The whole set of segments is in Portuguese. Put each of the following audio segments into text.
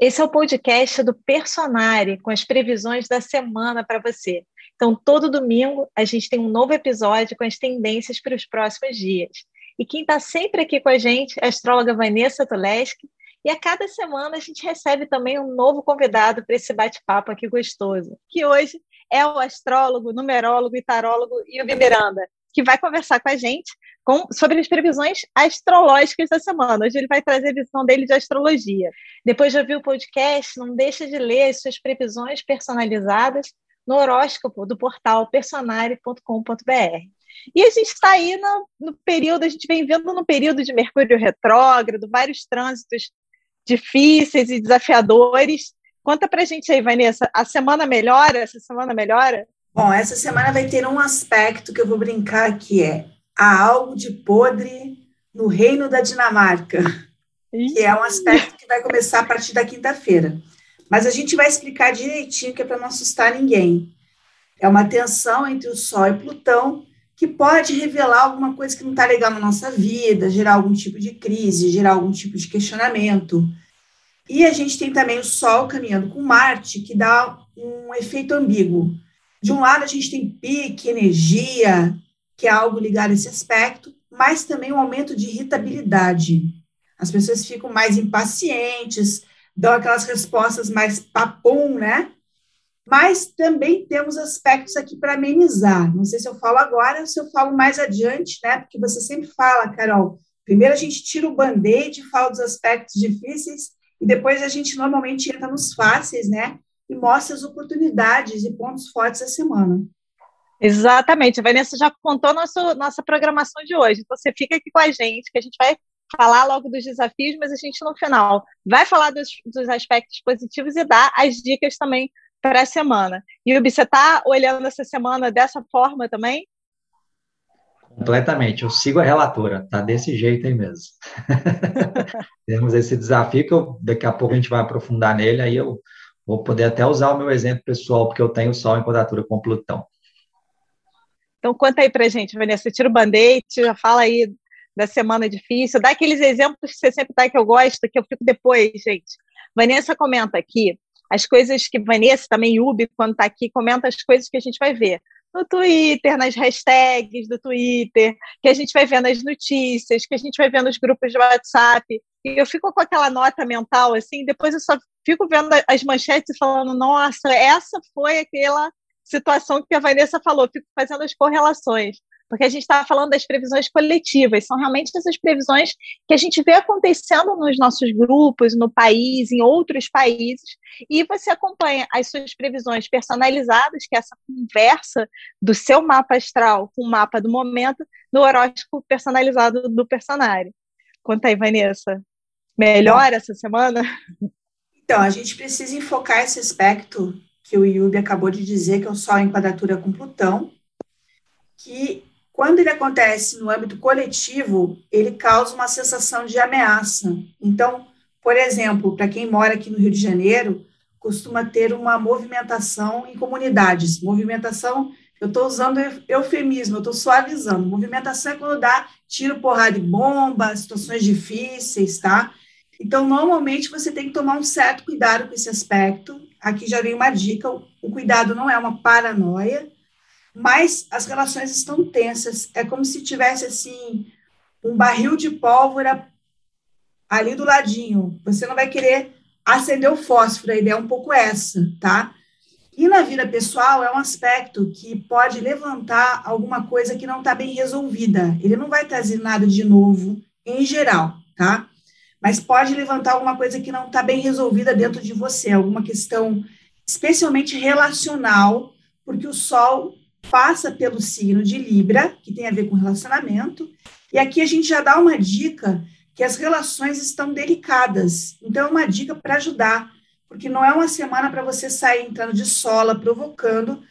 Esse é o podcast do Personare, com as previsões da semana para você. Então, todo domingo a gente tem um novo episódio com as tendências para os próximos dias. E quem está sempre aqui com a gente é a astróloga Vanessa Tuleski. E a cada semana a gente recebe também um novo convidado para esse bate-papo aqui gostoso, que hoje é o astrólogo, numerólogo e tarólogo Yubi Miranda, que vai conversar com a gente com, sobre as previsões astrológicas da semana. Hoje ele vai trazer a visão dele de astrologia. Depois de ouvir o podcast, não deixa de ler as suas previsões personalizadas no horóscopo do portal personare.com.br. E a gente está aí no, no, período, a gente vem vendo no período de Mercúrio retrógrado, vários trânsitos difíceis e desafiadores. Conta pra gente aí, Vanessa, a semana melhora? Essa semana melhora? Bom, essa semana vai ter um aspecto que eu vou brincar que é há algo de podre no reino da Dinamarca, que é um aspecto que vai começar a partir da quinta-feira. Mas a gente vai explicar direitinho que é para não assustar ninguém. É uma tensão entre o Sol e Plutão que pode revelar alguma coisa que não está legal na nossa vida, gerar algum tipo de crise, gerar algum tipo de questionamento. E a gente tem também o Sol caminhando com Marte, que dá um efeito ambíguo. De um lado, a gente tem pique, energia, que é algo ligado a esse aspecto, mas também um aumento de irritabilidade. As pessoas ficam mais impacientes, dão aquelas respostas mais papum, né? Mas também temos aspectos aqui para amenizar. Não sei se eu falo agora ou se eu falo mais adiante, né? Porque você sempre fala, Carol. Primeiro a gente tira o band-aid, fala dos aspectos difíceis, e depois a gente normalmente entra nos fáceis, né? E mostra as oportunidades e pontos fortes da semana. Exatamente, a Vanessa já contou nosso, nossa programação de hoje, então você fica aqui com a gente, que a gente vai falar logo dos desafios, mas a gente no final vai falar dos, dos aspectos positivos e dar as dicas também para a semana. E você está olhando essa semana dessa forma também? Completamente, eu sigo a relatora, tá desse jeito aí mesmo. Temos esse desafio que eu, daqui a pouco a gente vai aprofundar nele, aí eu Vou poder até usar o meu exemplo pessoal, porque eu tenho Sol em quadratura com Plutão. Então, conta aí pra gente, Vanessa. Tira o band-aid, já fala aí da semana difícil, dá aqueles exemplos que você sempre dá que eu gosto, que eu fico depois, gente. Vanessa comenta aqui as coisas que Vanessa, também Ubi, quando está aqui, comenta as coisas que a gente vai ver no Twitter, nas hashtags do Twitter, que a gente vai ver nas notícias, que a gente vai ver nos grupos de WhatsApp. E eu fico com aquela nota mental, assim, depois eu só fico vendo as manchetes e falando, nossa, essa foi aquela situação que a Vanessa falou, fico fazendo as correlações, porque a gente está falando das previsões coletivas, são realmente essas previsões que a gente vê acontecendo nos nossos grupos, no país, em outros países, e você acompanha as suas previsões personalizadas, que é essa conversa do seu mapa astral com o mapa do momento, no horóscopo personalizado do personagem. Conta aí, Vanessa. Melhor essa semana? Então, a gente precisa enfocar esse aspecto que o Yubi acabou de dizer, que é o Sol em quadratura com Plutão, que quando ele acontece no âmbito coletivo, ele causa uma sensação de ameaça. Então, por exemplo, para quem mora aqui no Rio de Janeiro, costuma ter uma movimentação em comunidades. Movimentação, eu estou usando eufemismo, eu estou suavizando. Movimentação é quando dá tiro, porrada e bomba, situações difíceis, tá? Então, normalmente, você tem que tomar um certo cuidado com esse aspecto. Aqui já vem uma dica: o cuidado não é uma paranoia, mas as relações estão tensas. É como se tivesse, assim, um barril de pólvora ali do ladinho. Você não vai querer acender o fósforo, a ideia é um pouco essa, tá? E na vida pessoal é um aspecto que pode levantar alguma coisa que não está bem resolvida. Ele não vai trazer nada de novo em geral, tá? mas pode levantar alguma coisa que não está bem resolvida dentro de você, alguma questão especialmente relacional, porque o Sol passa pelo signo de Libra, que tem a ver com relacionamento, e aqui a gente já dá uma dica que as relações estão delicadas. Então, é uma dica para ajudar, porque não é uma semana para você sair entrando de sola, provocando,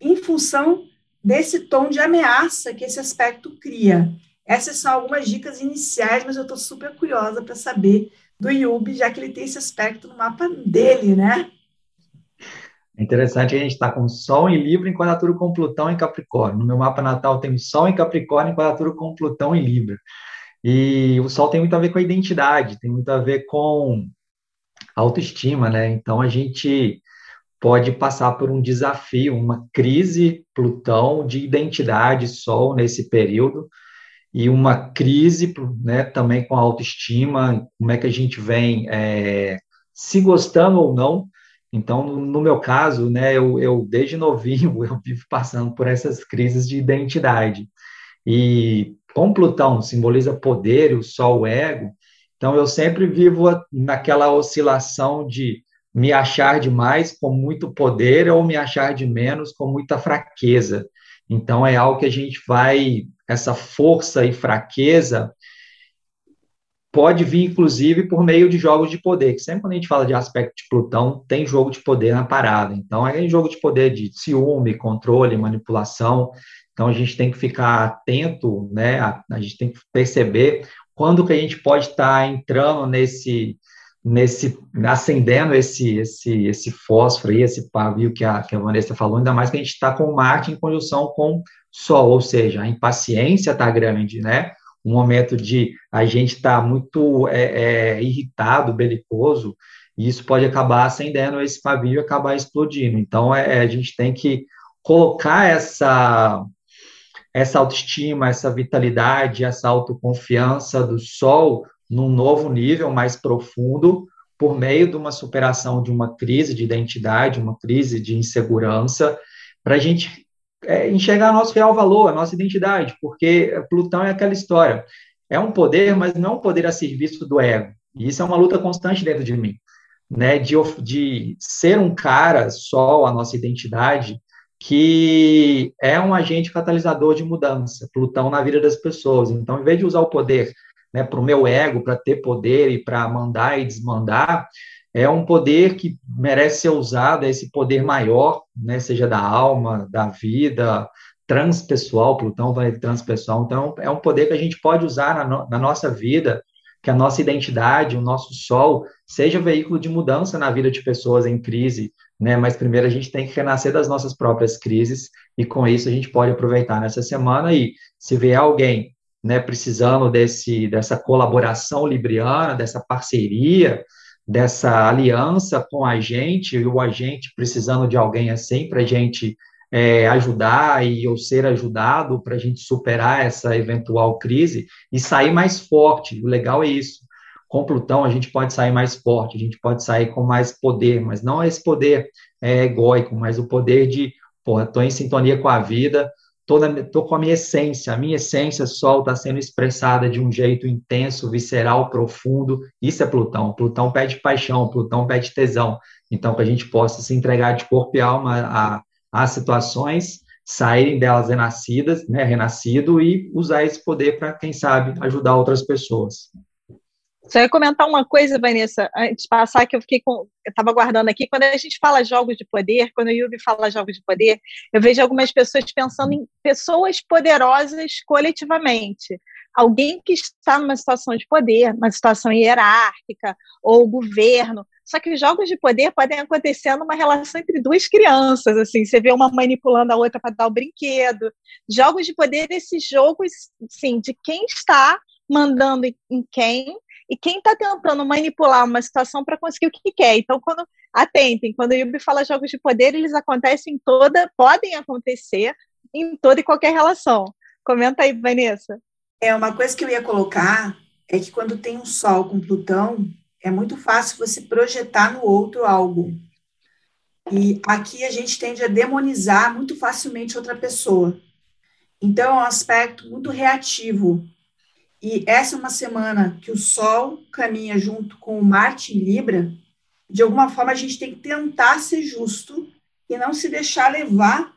em função desse tom de ameaça que esse aspecto cria. Essas são algumas dicas iniciais, mas eu estou super curiosa para saber do Yubi, já que ele tem esse aspecto no mapa dele, né? É interessante a gente está com Sol em Libra em quadratura com Plutão em Capricórnio. No meu mapa natal tem Sol em Capricórnio em quadratura com Plutão em Libra. E o Sol tem muito a ver com a identidade, tem muito a ver com autoestima, né? Então a gente pode passar por um desafio, uma crise Plutão de identidade Sol nesse período e uma crise, né, também com a autoestima, como é que a gente vem é, se gostando ou não. Então, no, meu caso, né, eu, eu, desde novinho eu vivo passando por essas crises de identidade. E com Plutão simboliza poder, o Sol o ego, então eu sempre vivo naquela oscilação de me achar demais com muito poder ou me achar de menos com muita fraqueza. Então é algo que a gente vai essa força e fraqueza pode vir, inclusive, por meio de jogos de poder, que sempre quando a gente fala de aspecto de Plutão, tem jogo de poder na parada. Então, é jogo de poder de ciúme, controle, manipulação. Então, a gente tem que ficar atento, né? A, a gente tem que perceber quando que a gente pode estar entrando nesse, nesse acendendo esse, esse, esse fósforo e esse pavio que a, que a Vanessa falou, ainda mais que a gente está com Marte em conjunção com Sol, ou seja, a impaciência está grande, né? Um momento de a gente estar tá muito é, é, irritado, belicoso, e isso pode acabar acendendo esse pavio e acabar explodindo. Então, é, é, a gente tem que colocar essa essa autoestima, essa vitalidade, essa autoconfiança do Sol num novo nível mais profundo por meio de uma superação de uma crise de identidade, uma crise de insegurança, para a gente é, enxergar nosso real valor, a nossa identidade, porque Plutão é aquela história. É um poder, mas não é um poder a serviço do ego. E isso é uma luta constante dentro de mim, né? De, de ser um cara, sol, a nossa identidade, que é um agente catalisador de mudança, Plutão na vida das pessoas. Então, em vez de usar o poder né, para o meu ego, para ter poder e para mandar e desmandar, é um poder que merece ser usado, é esse poder maior, né, seja da alma, da vida, transpessoal, Plutão vai transpessoal, então é um poder que a gente pode usar na, no, na nossa vida, que a nossa identidade, o nosso sol, seja veículo de mudança na vida de pessoas em crise, né? Mas primeiro a gente tem que renascer das nossas próprias crises e com isso a gente pode aproveitar nessa semana e se vier alguém, né, precisando desse dessa colaboração libriana, dessa parceria, dessa aliança com a gente e o agente precisando de alguém assim para a gente é, ajudar e ou ser ajudado para a gente superar essa eventual crise e sair mais forte. O legal é isso. Com Plutão a gente pode sair mais forte, a gente pode sair com mais poder, mas não esse poder é, egóico, mas o poder de, porra, estou em sintonia com a vida, estou com a minha essência, a minha essência sol está sendo expressada de um jeito intenso, visceral, profundo, isso é Plutão, Plutão pede paixão, Plutão pede tesão, então que a gente possa se entregar de corpo e alma a situações, saírem delas renascidas, né, renascido, e usar esse poder para, quem sabe, ajudar outras pessoas. Só ia comentar uma coisa, Vanessa, antes de passar, que eu fiquei com. Eu estava guardando aqui. Quando a gente fala jogos de poder, quando o Yubi fala jogos de poder, eu vejo algumas pessoas pensando em pessoas poderosas coletivamente. Alguém que está numa situação de poder, uma situação hierárquica, ou governo. Só que os jogos de poder podem acontecer numa relação entre duas crianças, assim, você vê uma manipulando a outra para dar o brinquedo. Jogos de poder, esses jogos, sim, de quem está mandando em quem e quem está tentando manipular uma situação para conseguir o que quer. Então, quando atentem, quando o Yubi fala jogos de poder, eles acontecem em toda, podem acontecer em toda e qualquer relação. Comenta aí, Vanessa. É uma coisa que eu ia colocar é que quando tem um Sol com Plutão, é muito fácil você projetar no outro algo. E aqui a gente tende a demonizar muito facilmente outra pessoa. Então, é um aspecto muito reativo. E essa é uma semana que o Sol caminha junto com o Marte em Libra. De alguma forma, a gente tem que tentar ser justo e não se deixar levar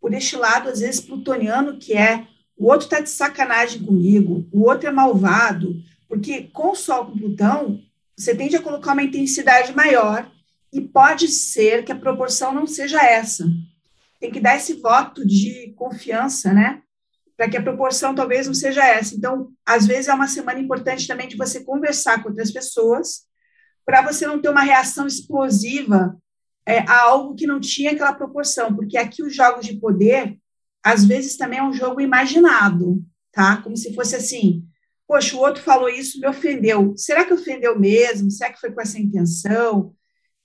por este lado, às vezes, plutoniano, que é o outro está de sacanagem comigo, o outro é malvado, porque com o Sol com Plutão, você tende a colocar uma intensidade maior e pode ser que a proporção não seja essa. Tem que dar esse voto de confiança, né? Para que a proporção talvez não seja essa. Então, às vezes é uma semana importante também de você conversar com outras pessoas, para você não ter uma reação explosiva é, a algo que não tinha aquela proporção, porque aqui os jogos de poder, às vezes também é um jogo imaginado, tá? Como se fosse assim, poxa, o outro falou isso, me ofendeu. Será que ofendeu mesmo? Será que foi com essa intenção?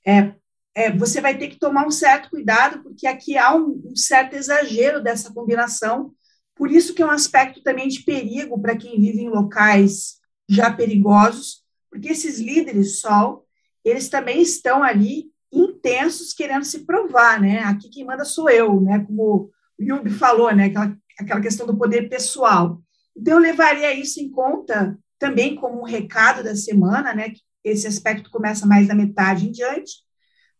É, é, você vai ter que tomar um certo cuidado, porque aqui há um, um certo exagero dessa combinação. Por isso que é um aspecto também de perigo para quem vive em locais já perigosos, porque esses líderes sol, eles também estão ali intensos querendo se provar, né? Aqui quem manda sou eu, né? Como o Yubi falou, né? Aquela, aquela questão do poder pessoal. Então, eu levaria isso em conta também como um recado da semana, né? Esse aspecto começa mais da metade em diante,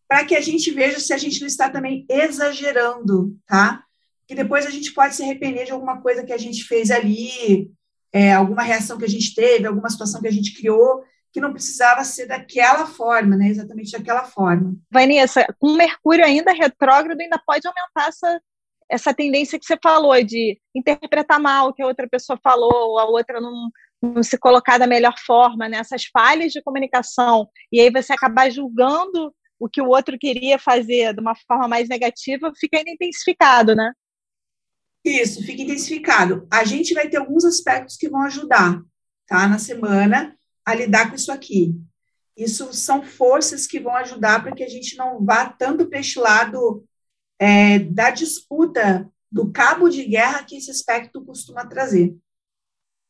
para que a gente veja se a gente não está também exagerando, tá? Que depois a gente pode se arrepender de alguma coisa que a gente fez ali, é, alguma reação que a gente teve, alguma situação que a gente criou, que não precisava ser daquela forma, né? Exatamente daquela forma. Vanessa, com Mercúrio ainda retrógrado, ainda pode aumentar essa essa tendência que você falou de interpretar mal o que a outra pessoa falou, a outra não, não se colocar da melhor forma, né? essas falhas de comunicação, e aí você acabar julgando o que o outro queria fazer de uma forma mais negativa, fica ainda intensificado, né? Isso, fica intensificado. A gente vai ter alguns aspectos que vão ajudar, tá, na semana, a lidar com isso aqui. Isso são forças que vão ajudar para que a gente não vá tanto para este lado é, da disputa do cabo de guerra que esse aspecto costuma trazer.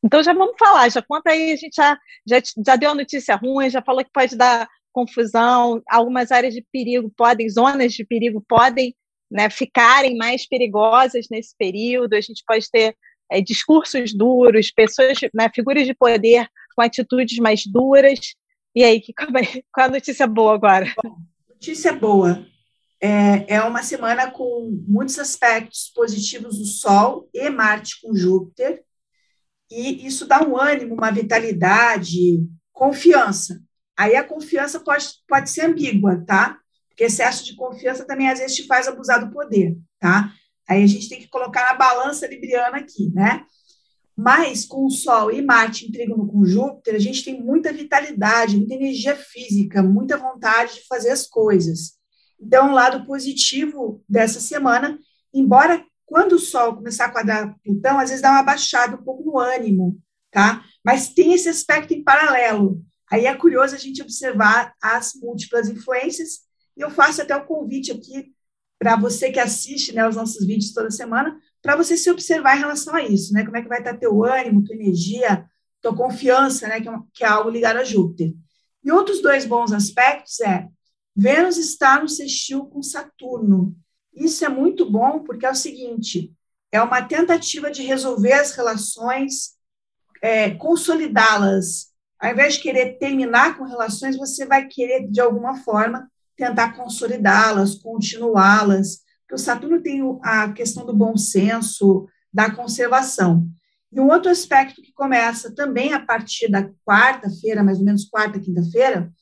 Então já vamos falar, já conta aí, a gente já, já, já deu a notícia ruim, já falou que pode dar confusão, algumas áreas de perigo podem, zonas de perigo podem né, ficarem mais perigosas nesse período, a gente pode ter é, discursos duros, pessoas, né, figuras de poder com atitudes mais duras. E aí, qual é a notícia boa agora? Bom, notícia boa é, é uma semana com muitos aspectos positivos do Sol e Marte com Júpiter, e isso dá um ânimo, uma vitalidade, confiança. Aí a confiança pode, pode ser ambígua, tá? Porque excesso de confiança também às vezes te faz abusar do poder, tá? Aí a gente tem que colocar na balança libriana aqui, né? Mas com o Sol e Marte em trígono com Júpiter, a gente tem muita vitalidade, muita energia física, muita vontade de fazer as coisas. Então, um lado positivo dessa semana, embora quando o Sol começar a quadrar Plutão, às vezes dá uma baixada um pouco no ânimo, tá? Mas tem esse aspecto em paralelo. Aí é curioso a gente observar as múltiplas influências, e eu faço até o convite aqui para você que assiste né, os nossos vídeos toda semana, para você se observar em relação a isso, né? Como é que vai estar teu ânimo, tua energia, tua confiança, né? Que é, que é algo ligado a Júpiter. E outros dois bons aspectos é Vênus está no sextil com Saturno. Isso é muito bom porque é o seguinte: é uma tentativa de resolver as relações, é, consolidá-las. Ao invés de querer terminar com relações, você vai querer, de alguma forma, tentar consolidá-las, continuá-las. Porque o Saturno tem a questão do bom senso, da conservação. E um outro aspecto que começa também a partir da quarta-feira, mais ou menos quarta, quinta-feira,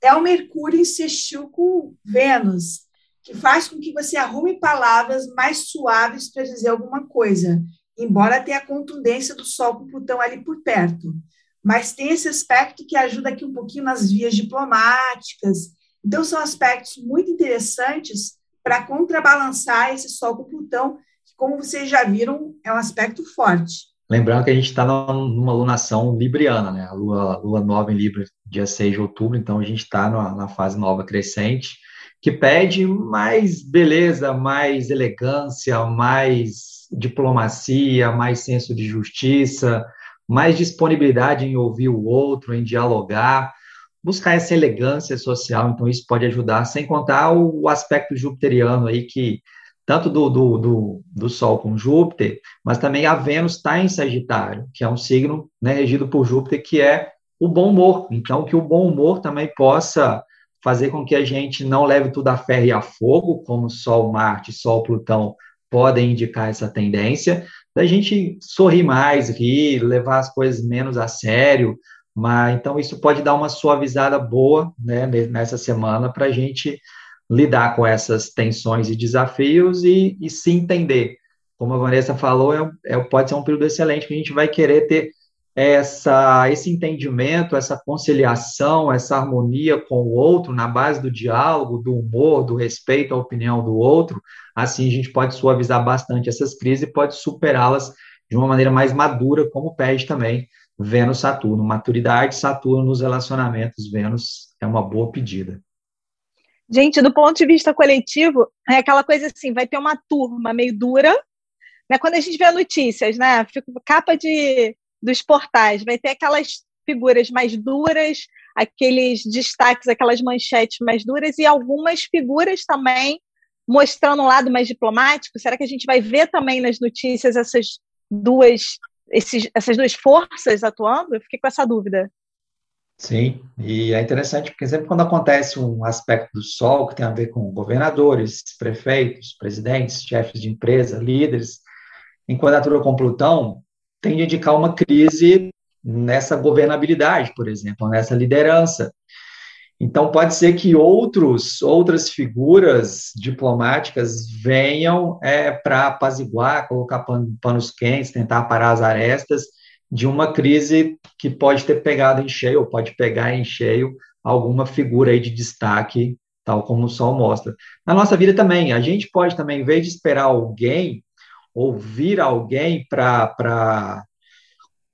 é o Mercúrio insistiu com Vênus, que faz com que você arrume palavras mais suaves para dizer alguma coisa, embora tenha a contundência do Sol com Plutão ali por perto. Mas tem esse aspecto que ajuda aqui um pouquinho nas vias diplomáticas. Então, são aspectos muito interessantes para contrabalançar esse Sol com Plutão, que, como vocês já viram, é um aspecto forte. Lembrando que a gente está numa lunação libriana, né? A lua, lua nova em Libra, dia 6 de outubro, então a gente está na fase nova crescente, que pede mais beleza, mais elegância, mais diplomacia, mais senso de justiça, mais disponibilidade em ouvir o outro, em dialogar, buscar essa elegância social. Então, isso pode ajudar, sem contar o aspecto jupiteriano aí que tanto do, do, do, do, Sol com Júpiter, mas também a Vênus está em Sagitário, que é um signo né, regido por Júpiter, que é o bom humor. Então, que o bom humor também possa fazer com que a gente não leve tudo a ferro e a fogo, como Sol, Marte, Sol, Plutão podem indicar essa tendência, da gente sorrir mais, rir, levar as coisas menos a sério, mas então isso pode dar uma suavizada boa né, nessa semana para a gente lidar com essas tensões e desafios e, e se entender. Como a Vanessa falou, é, é, pode ser um período excelente que a gente vai querer ter essa, esse entendimento, essa conciliação, essa harmonia com o outro na base do diálogo, do humor, do respeito à opinião do outro. Assim, a gente pode suavizar bastante essas crises e pode superá-las de uma maneira mais madura, como pede também Vênus-Saturno. Maturidade, Saturno nos relacionamentos, Vênus é uma boa pedida. Gente, do ponto de vista coletivo, é aquela coisa assim, vai ter uma turma meio dura, né? Quando a gente vê notícias, né? Capa de, dos portais, vai ter aquelas figuras mais duras, aqueles destaques, aquelas manchetes mais duras e algumas figuras também mostrando um lado mais diplomático. Será que a gente vai ver também nas notícias essas duas, esses, essas duas forças atuando? Eu fiquei com essa dúvida. Sim, e é interessante porque sempre quando acontece um aspecto do Sol que tem a ver com governadores, prefeitos, presidentes, chefes de empresa, líderes, em quadratura com Plutão, tende a indicar uma crise nessa governabilidade, por exemplo, nessa liderança. Então, pode ser que outros, outras figuras diplomáticas venham é, para apaziguar, colocar panos quentes, tentar parar as arestas de uma crise que pode ter pegado em cheio, ou pode pegar em cheio alguma figura aí de destaque, tal como o Sol mostra. Na nossa vida também, a gente pode também, em vez de esperar alguém, ouvir alguém para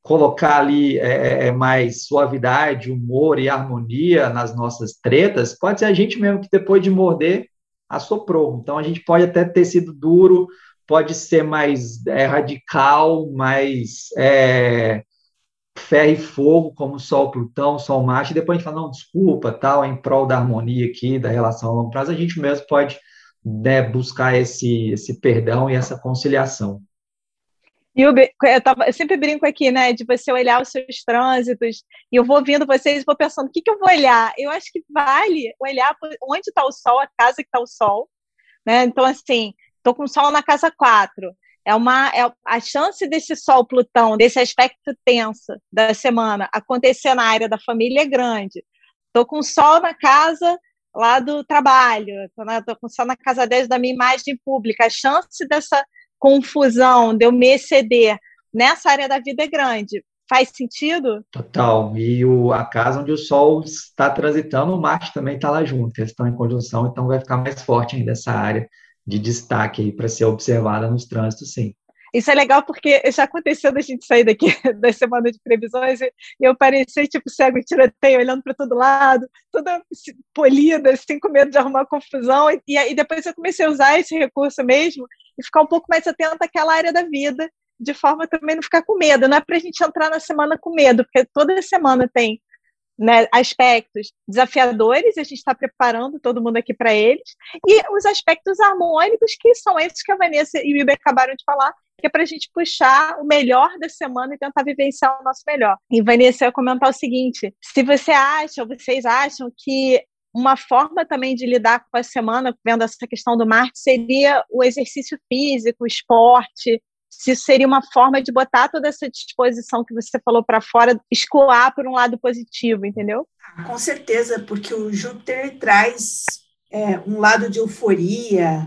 colocar ali é, é, é, mais suavidade, humor e harmonia nas nossas tretas, pode ser a gente mesmo que depois de morder assoprou. Então a gente pode até ter sido duro, pode ser mais é, radical, mais é, ferro e fogo, como Sol Plutão, Sol Marte, e depois a gente fala, não, desculpa, tal, em prol da harmonia aqui, da relação a longo prazo, a gente mesmo pode né, buscar esse, esse perdão e essa conciliação. E eu, eu, tava, eu, sempre brinco aqui, né, de você olhar os seus trânsitos, e eu vou ouvindo vocês e vou pensando, o que, que eu vou olhar? Eu acho que vale olhar onde está o Sol, a casa que está o Sol, né, então, assim, estou com Sol na casa 4, é uma, é a chance desse Sol Plutão, desse aspecto tenso da semana, acontecer na área da família é grande. Estou com Sol na casa lá do trabalho, estou com Sol na casa 10 da minha imagem pública, a chance dessa confusão, de eu me exceder nessa área da vida é grande. Faz sentido? Total. E o, a casa onde o Sol está transitando, o Marte também está lá junto. Eles estão em conjunção, então vai ficar mais forte ainda essa área de destaque para ser observada nos trânsitos, sim. Isso é legal porque já aconteceu da gente sair daqui da semana de previsões e eu parecia tipo cego e tiroteio, olhando para todo lado, toda polida, assim, com medo de arrumar confusão. E, e depois eu comecei a usar esse recurso mesmo e ficar um pouco mais atento àquela área da vida, de forma também não ficar com medo. Não é para a gente entrar na semana com medo, porque toda semana tem né, aspectos desafiadores, a gente está preparando todo mundo aqui para eles, e os aspectos harmônicos, que são esses que a Vanessa e o Iber acabaram de falar, que é para a gente puxar o melhor da semana e tentar vivenciar o nosso melhor. E Vanessa, eu ia comentar o seguinte: se você acha, ou vocês acham que uma forma também de lidar com a semana, vendo essa questão do Marte, seria o exercício físico, o esporte, se seria uma forma de botar toda essa disposição que você falou para fora, escoar por um lado positivo, entendeu? Ah, com certeza, porque o Júpiter traz é, um lado de euforia,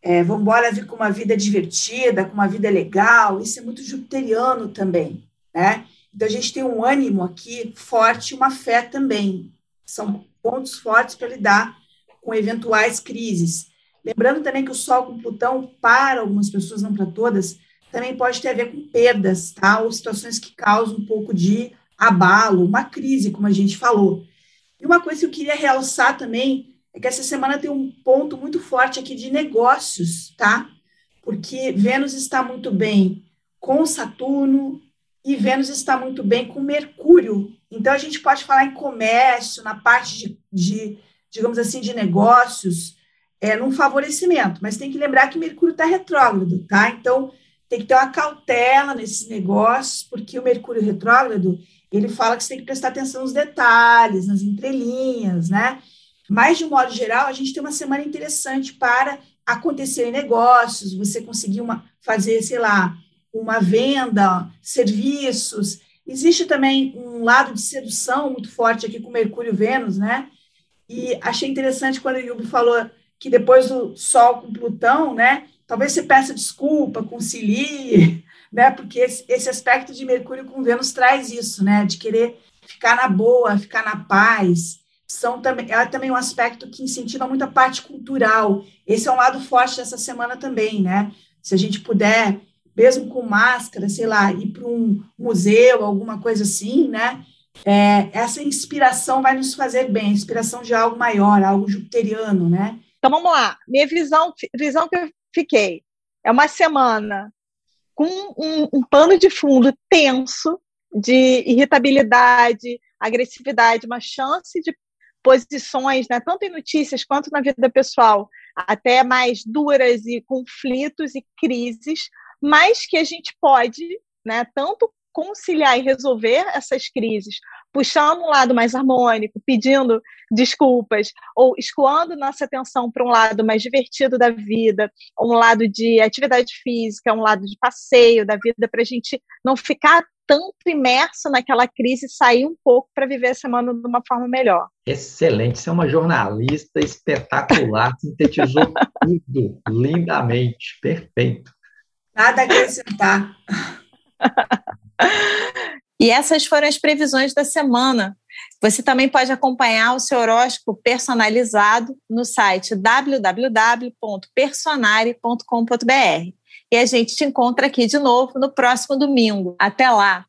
é, vamos embora vir com uma vida divertida, com uma vida legal, isso é muito jupiteriano também, né? Então a gente tem um ânimo aqui forte, uma fé também. São pontos fortes para lidar com eventuais crises. Lembrando também que o Sol com Plutão, para algumas pessoas, não para todas, também pode ter a ver com perdas, tá? Ou situações que causam um pouco de abalo, uma crise, como a gente falou. E uma coisa que eu queria realçar também é que essa semana tem um ponto muito forte aqui de negócios, tá? Porque Vênus está muito bem com Saturno e Vênus está muito bem com Mercúrio. Então a gente pode falar em comércio, na parte de, de digamos assim, de negócios, é, num favorecimento, mas tem que lembrar que Mercúrio está retrógrado, tá? Então tem que ter uma cautela nesses negócios, porque o Mercúrio retrógrado ele fala que você tem que prestar atenção nos detalhes, nas entrelinhas, né? Mas, de um modo geral, a gente tem uma semana interessante para acontecer negócios, você conseguir uma, fazer, sei lá, uma venda, serviços. Existe também um lado de sedução muito forte aqui com Mercúrio Vênus, né? E achei interessante quando o Yubi falou que depois do Sol com Plutão, né? Talvez você peça desculpa, concilie, né? Porque esse, aspecto de Mercúrio com Vênus traz isso, né? De querer ficar na boa, ficar na paz, são também, é também um aspecto que incentiva muito a parte cultural. Esse é um lado forte dessa semana também, né? Se a gente puder mesmo com máscara, sei lá, ir para um museu, alguma coisa assim, né? É, essa inspiração vai nos fazer bem, inspiração de algo maior, algo jupiteriano, né? Então vamos lá, minha visão, visão que eu fiquei. É uma semana com um, um pano de fundo tenso de irritabilidade, agressividade, uma chance de posições, né, tanto em notícias quanto na vida pessoal, até mais duras e conflitos e crises, mas que a gente pode, né, tanto conciliar e resolver essas crises, puxando um lado mais harmônico, pedindo desculpas, ou escoando nossa atenção para um lado mais divertido da vida, um lado de atividade física, um lado de passeio da vida, para a gente não ficar tanto imerso naquela crise e sair um pouco para viver a semana de uma forma melhor. Excelente, você é uma jornalista espetacular, sintetizou tudo lindamente, perfeito. Nada a acrescentar. e essas foram as previsões da semana. Você também pode acompanhar o seu horóscopo personalizado no site www.personare.com.br. E a gente te encontra aqui de novo no próximo domingo. Até lá!